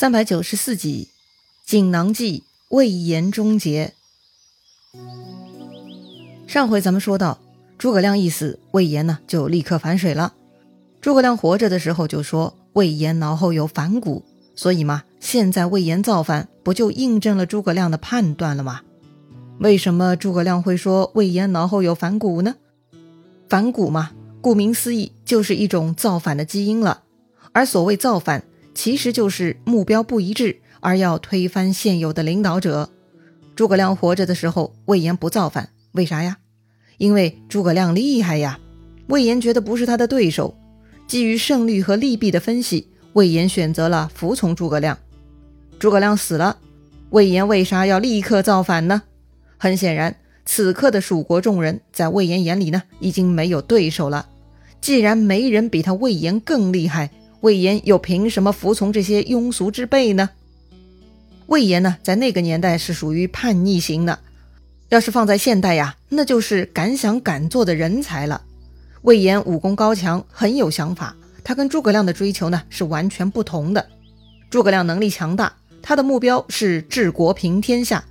三百九十四集，锦囊计魏延终结。上回咱们说到，诸葛亮一死，魏延呢就立刻反水了。诸葛亮活着的时候就说魏延脑后有反骨，所以嘛，现在魏延造反，不就印证了诸葛亮的判断了吗？为什么诸葛亮会说魏延脑后有反骨呢？反骨嘛，顾名思义，就是一种造反的基因了。而所谓造反，其实就是目标不一致，而要推翻现有的领导者。诸葛亮活着的时候，魏延不造反，为啥呀？因为诸葛亮厉害呀。魏延觉得不是他的对手，基于胜率和利弊的分析，魏延选择了服从诸葛亮。诸葛亮死了，魏延为啥要立刻造反呢？很显然，此刻的蜀国众人在魏延眼里呢，已经没有对手了。既然没人比他魏延更厉害，魏延又凭什么服从这些庸俗之辈呢？魏延呢，在那个年代是属于叛逆型的，要是放在现代呀，那就是敢想敢做的人才了。魏延武功高强，很有想法，他跟诸葛亮的追求呢是完全不同的。诸葛亮能力强大，他的目标是治国平天下，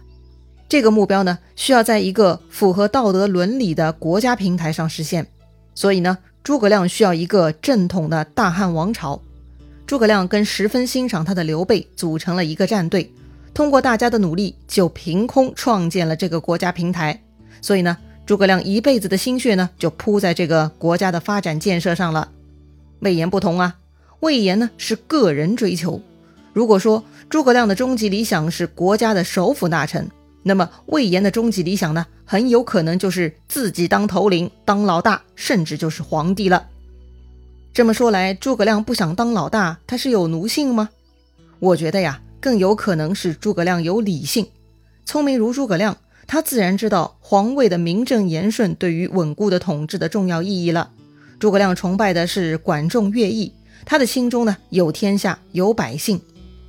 这个目标呢，需要在一个符合道德伦理的国家平台上实现，所以呢。诸葛亮需要一个正统的大汉王朝。诸葛亮跟十分欣赏他的刘备组成了一个战队，通过大家的努力，就凭空创建了这个国家平台。所以呢，诸葛亮一辈子的心血呢，就扑在这个国家的发展建设上了。魏延不同啊，魏延呢是个人追求。如果说诸葛亮的终极理想是国家的首辅大臣。那么魏延的终极理想呢，很有可能就是自己当头领、当老大，甚至就是皇帝了。这么说来，诸葛亮不想当老大，他是有奴性吗？我觉得呀，更有可能是诸葛亮有理性。聪明如诸葛亮，他自然知道皇位的名正言顺对于稳固的统治的重要意义了。诸葛亮崇拜的是管仲、乐毅，他的心中呢有天下、有百姓，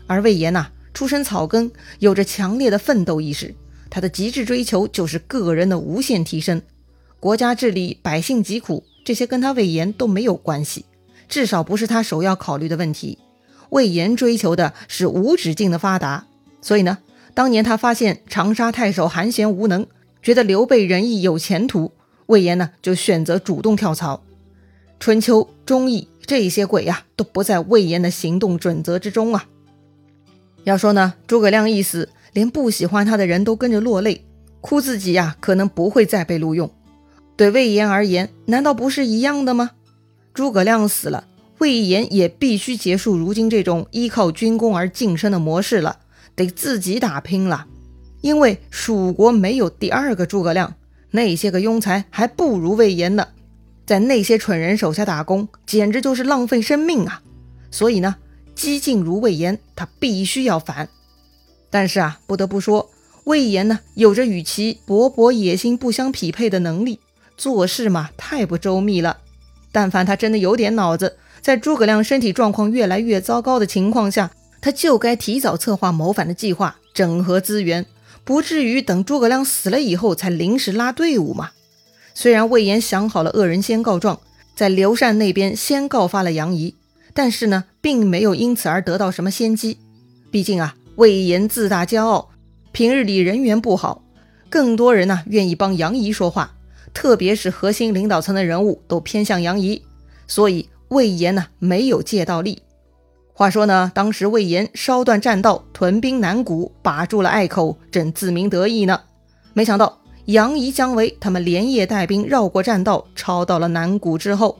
而魏延呐，出身草根，有着强烈的奋斗意识。他的极致追求就是个人的无限提升，国家治理、百姓疾苦，这些跟他魏延都没有关系，至少不是他首要考虑的问题。魏延追求的是无止境的发达，所以呢，当年他发现长沙太守韩贤无能，觉得刘备仁义有前途，魏延呢就选择主动跳槽。春秋、忠义这些鬼呀，都不在魏延的行动准则之中啊。要说呢，诸葛亮一死。连不喜欢他的人都跟着落泪，哭自己呀，可能不会再被录用。对魏延而言，难道不是一样的吗？诸葛亮死了，魏延也必须结束如今这种依靠军功而晋升的模式了，得自己打拼了。因为蜀国没有第二个诸葛亮，那些个庸才还不如魏延呢，在那些蠢人手下打工，简直就是浪费生命啊！所以呢，激进如魏延，他必须要反。但是啊，不得不说，魏延呢，有着与其勃勃野心不相匹配的能力，做事嘛，太不周密了。但凡他真的有点脑子，在诸葛亮身体状况越来越糟糕的情况下，他就该提早策划谋反的计划，整合资源，不至于等诸葛亮死了以后才临时拉队伍嘛。虽然魏延想好了恶人先告状，在刘禅那边先告发了杨仪，但是呢，并没有因此而得到什么先机。毕竟啊。魏延自大骄傲，平日里人缘不好，更多人呢愿意帮杨仪说话，特别是核心领导层的人物都偏向杨仪，所以魏延呢没有借到力。话说呢，当时魏延烧断栈道，屯兵南谷，把住了隘口，正自鸣得意呢。没想到杨仪、姜维他们连夜带兵绕过栈道，抄到了南谷之后，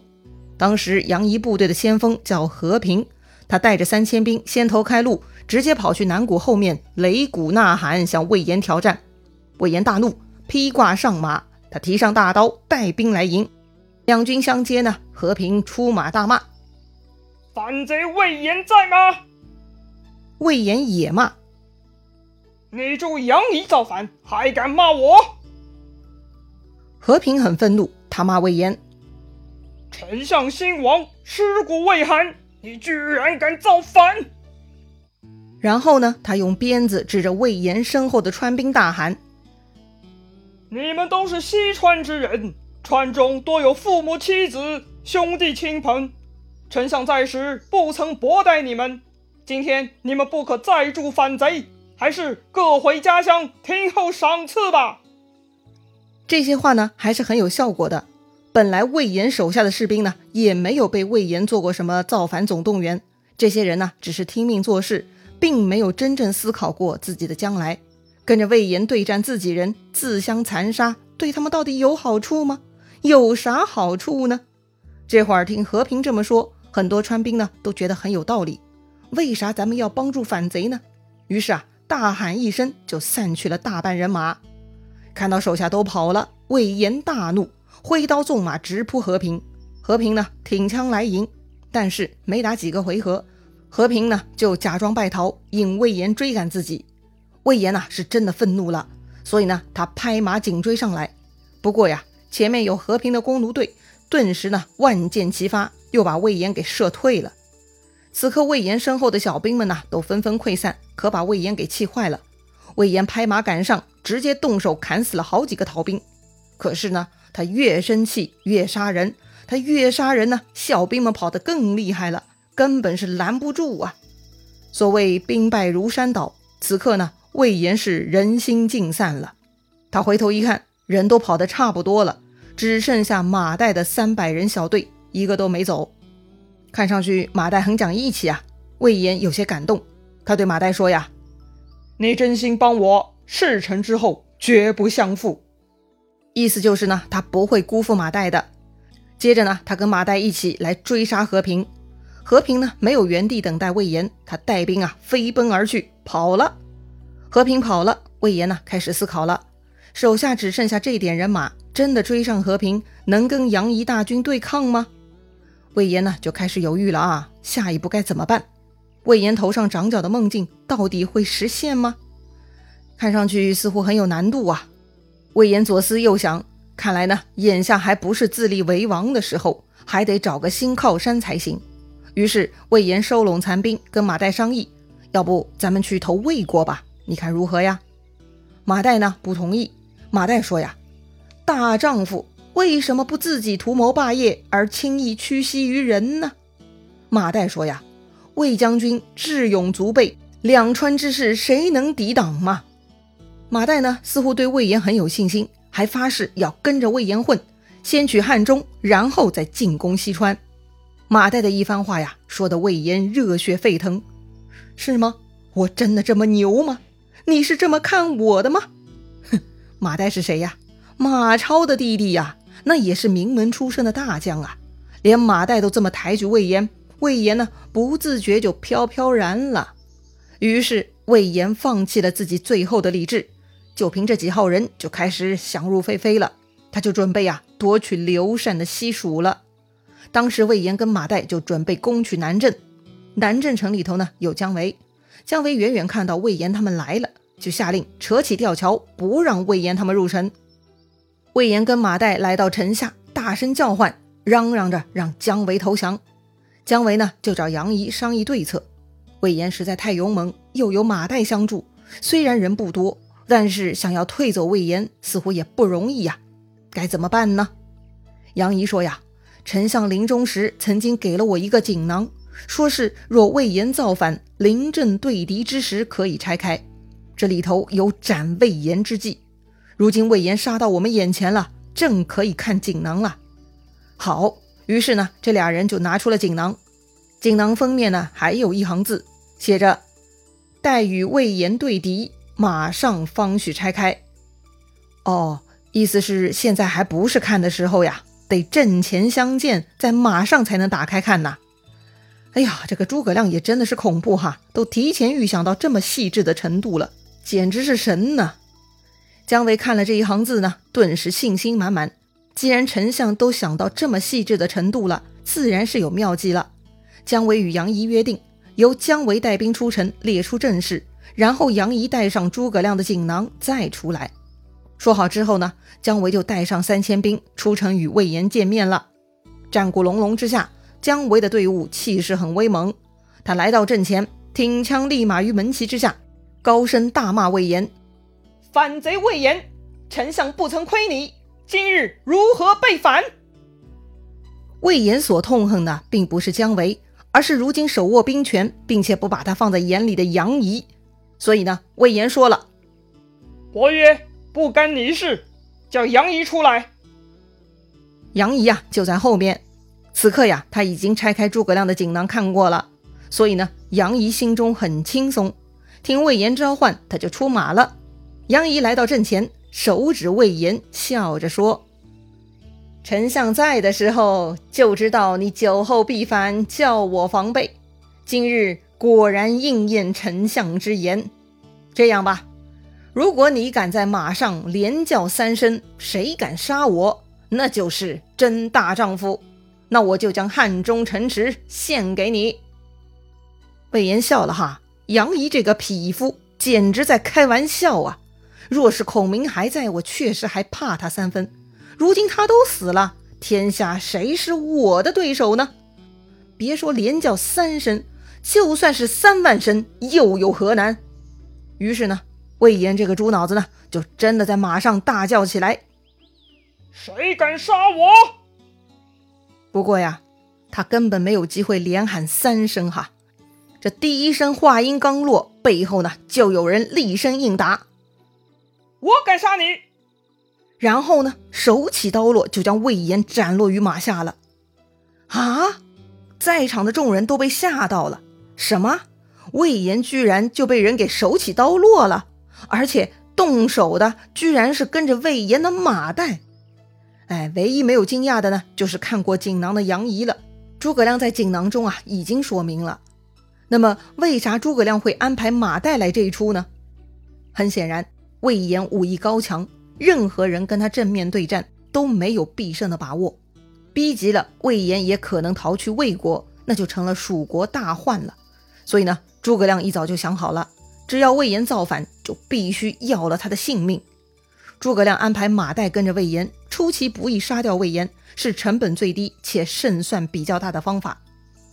当时杨仪部队的先锋叫和平，他带着三千兵先头开路。直接跑去南谷后面擂鼓呐喊，向魏延挑战。魏延大怒，披挂上马，他提上大刀，带兵来迎。两军相接呢，和平出马大骂：“反贼魏延在吗？”魏延也骂：“你助杨仪造反，还敢骂我？”和平很愤怒，他骂魏延：“丞相兴亡，尸骨未寒，你居然敢造反！”然后呢？他用鞭子指着魏延身后的川兵，大喊：“你们都是西川之人，川中多有父母妻子、兄弟亲朋。丞相在时不曾薄待你们，今天你们不可再助反贼，还是各回家乡听候赏赐吧。这些话呢，还是很有效果的。本来魏延手下的士兵呢，也没有被魏延做过什么造反总动员。这些人呢，只是听命做事，并没有真正思考过自己的将来。跟着魏延对战自己人，自相残杀，对他们到底有好处吗？有啥好处呢？这会儿听和平这么说，很多川兵呢都觉得很有道理。为啥咱们要帮助反贼呢？于是啊，大喊一声，就散去了大半人马。看到手下都跑了，魏延大怒，挥刀纵马直扑和平。和平呢，挺枪来迎，但是没打几个回合，和平呢就假装败逃，引魏延追赶自己。魏延呐是真的愤怒了，所以呢，他拍马紧追上来。不过呀，前面有和平的弓弩队，顿时呢万箭齐发，又把魏延给射退了。此刻魏延身后的小兵们呢，都纷纷溃散，可把魏延给气坏了。魏延拍马赶上，直接动手砍死了好几个逃兵。可是呢，他越生气越杀人，他越杀人呢，小兵们跑得更厉害了，根本是拦不住啊！所谓兵败如山倒，此刻呢，魏延是人心尽散了。他回头一看，人都跑得差不多了，只剩下马岱的三百人小队，一个都没走。看上去马岱很讲义气啊。魏延有些感动，他对马岱说呀。你真心帮我，事成之后绝不相负。意思就是呢，他不会辜负马岱的。接着呢，他跟马岱一起来追杀和平。和平呢，没有原地等待魏延，他带兵啊飞奔而去，跑了。和平跑了，魏延呢开始思考了，手下只剩下这点人马，真的追上和平，能跟杨仪大军对抗吗？魏延呢就开始犹豫了啊，下一步该怎么办？魏延头上长角的梦境到底会实现吗？看上去似乎很有难度啊！魏延左思右想，看来呢，眼下还不是自立为王的时候，还得找个新靠山才行。于是魏延收拢残兵，跟马岱商议：“要不咱们去投魏国吧？你看如何呀？”马岱呢不同意。马岱说：“呀，大丈夫为什么不自己图谋霸业，而轻易屈膝于人呢？”马岱说：“呀。”魏将军智勇足备，两川之事谁能抵挡吗？马岱呢，似乎对魏延很有信心，还发誓要跟着魏延混，先取汉中，然后再进攻西川。马岱的一番话呀，说的魏延热血沸腾，是吗？我真的这么牛吗？你是这么看我的吗？哼，马岱是谁呀？马超的弟弟呀，那也是名门出身的大将啊，连马岱都这么抬举魏延。魏延呢，不自觉就飘飘然了。于是魏延放弃了自己最后的理智，就凭这几号人就开始想入非非了。他就准备啊夺取刘禅的西蜀了。当时魏延跟马岱就准备攻取南郑。南郑城里头呢有姜维，姜维远远看到魏延他们来了，就下令扯起吊桥，不让魏延他们入城。魏延跟马岱来到城下，大声叫唤，嚷嚷着让姜维投降。姜维呢，就找杨仪商议对策。魏延实在太勇猛，又有马岱相助，虽然人不多，但是想要退走魏延，似乎也不容易呀。该怎么办呢？杨仪说呀：“丞相临终时曾经给了我一个锦囊，说是若魏延造反，临阵对敌之时可以拆开，这里头有斩魏延之计。如今魏延杀到我们眼前了，正可以看锦囊了。”好。于是呢，这俩人就拿出了锦囊。锦囊封面呢，还有一行字，写着：“待与魏延对敌，马上方许拆开。”哦，意思是现在还不是看的时候呀，得阵前相见，在马上才能打开看呐。哎呀，这个诸葛亮也真的是恐怖哈，都提前预想到这么细致的程度了，简直是神呐！姜维看了这一行字呢，顿时信心满满。既然丞相都想到这么细致的程度了，自然是有妙计了。姜维与杨仪约定，由姜维带兵出城，列出阵势，然后杨仪带上诸葛亮的锦囊再出来。说好之后呢，姜维就带上三千兵出城与魏延见面了。战鼓隆隆之下，姜维的队伍气势很威猛。他来到阵前，挺枪立马于门旗之下，高声大骂魏延：“反贼魏延，丞相不曾亏你。”今日如何被反？魏延所痛恨的并不是姜维，而是如今手握兵权，并且不把他放在眼里的杨仪。所以呢，魏延说了：“伯约不干你事，叫杨仪出来。”杨仪呀，就在后面。此刻呀，他已经拆开诸葛亮的锦囊看过了，所以呢，杨仪心中很轻松。听魏延召唤，他就出马了。杨仪来到阵前，手指魏延，笑着说：“丞相在的时候，就知道你酒后必反，叫我防备。今日果然应验丞相之言。这样吧，如果你敢在马上连叫三声，谁敢杀我，那就是真大丈夫。那我就将汉中城池献给你。”魏延笑了哈。杨仪这个匹夫简直在开玩笑啊！若是孔明还在，我确实还怕他三分。如今他都死了，天下谁是我的对手呢？别说连叫三声，就算是三万声，又有何难？于是呢，魏延这个猪脑子呢，就真的在马上大叫起来：“谁敢杀我？”不过呀，他根本没有机会连喊三声哈。这第一声话音刚落，背后呢就有人厉声应答：“我敢杀你！”然后呢，手起刀落，就将魏延斩落于马下了。啊！在场的众人都被吓到了。什么？魏延居然就被人给手起刀落了？而且动手的居然是跟着魏延的马岱。哎，唯一没有惊讶的呢，就是看过锦囊的杨仪了。诸葛亮在锦囊中啊，已经说明了。那么，为啥诸葛亮会安排马岱来这一出呢？很显然，魏延武艺高强，任何人跟他正面对战都没有必胜的把握。逼急了，魏延也可能逃去魏国，那就成了蜀国大患了。所以呢，诸葛亮一早就想好了，只要魏延造反，就必须要了他的性命。诸葛亮安排马岱跟着魏延，出其不意杀掉魏延，是成本最低且胜算比较大的方法。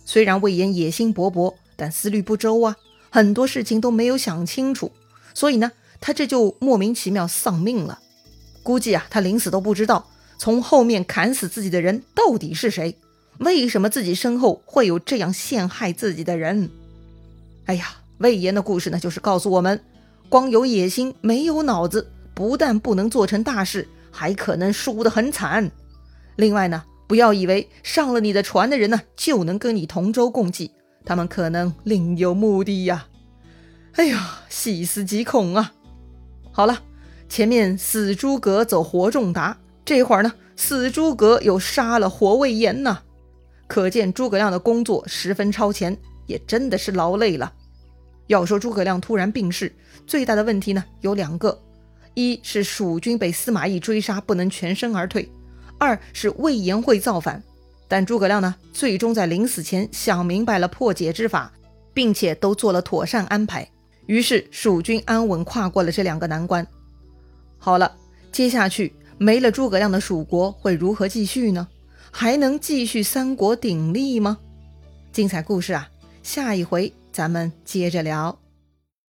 虽然魏延野心勃勃。但思虑不周啊，很多事情都没有想清楚，所以呢，他这就莫名其妙丧命了。估计啊，他临死都不知道从后面砍死自己的人到底是谁，为什么自己身后会有这样陷害自己的人？哎呀，魏延的故事呢，就是告诉我们，光有野心没有脑子，不但不能做成大事，还可能输得很惨。另外呢，不要以为上了你的船的人呢，就能跟你同舟共济。他们可能另有目的呀！哎呀，细思极恐啊！好了，前面死诸葛走活仲达，这会儿呢，死诸葛又杀了活魏延呢，可见诸葛亮的工作十分超前，也真的是劳累了。要说诸葛亮突然病逝，最大的问题呢有两个：一是蜀军被司马懿追杀，不能全身而退；二是魏延会造反。但诸葛亮呢，最终在临死前想明白了破解之法，并且都做了妥善安排，于是蜀军安稳跨过了这两个难关。好了，接下去没了诸葛亮的蜀国会如何继续呢？还能继续三国鼎立吗？精彩故事啊，下一回咱们接着聊。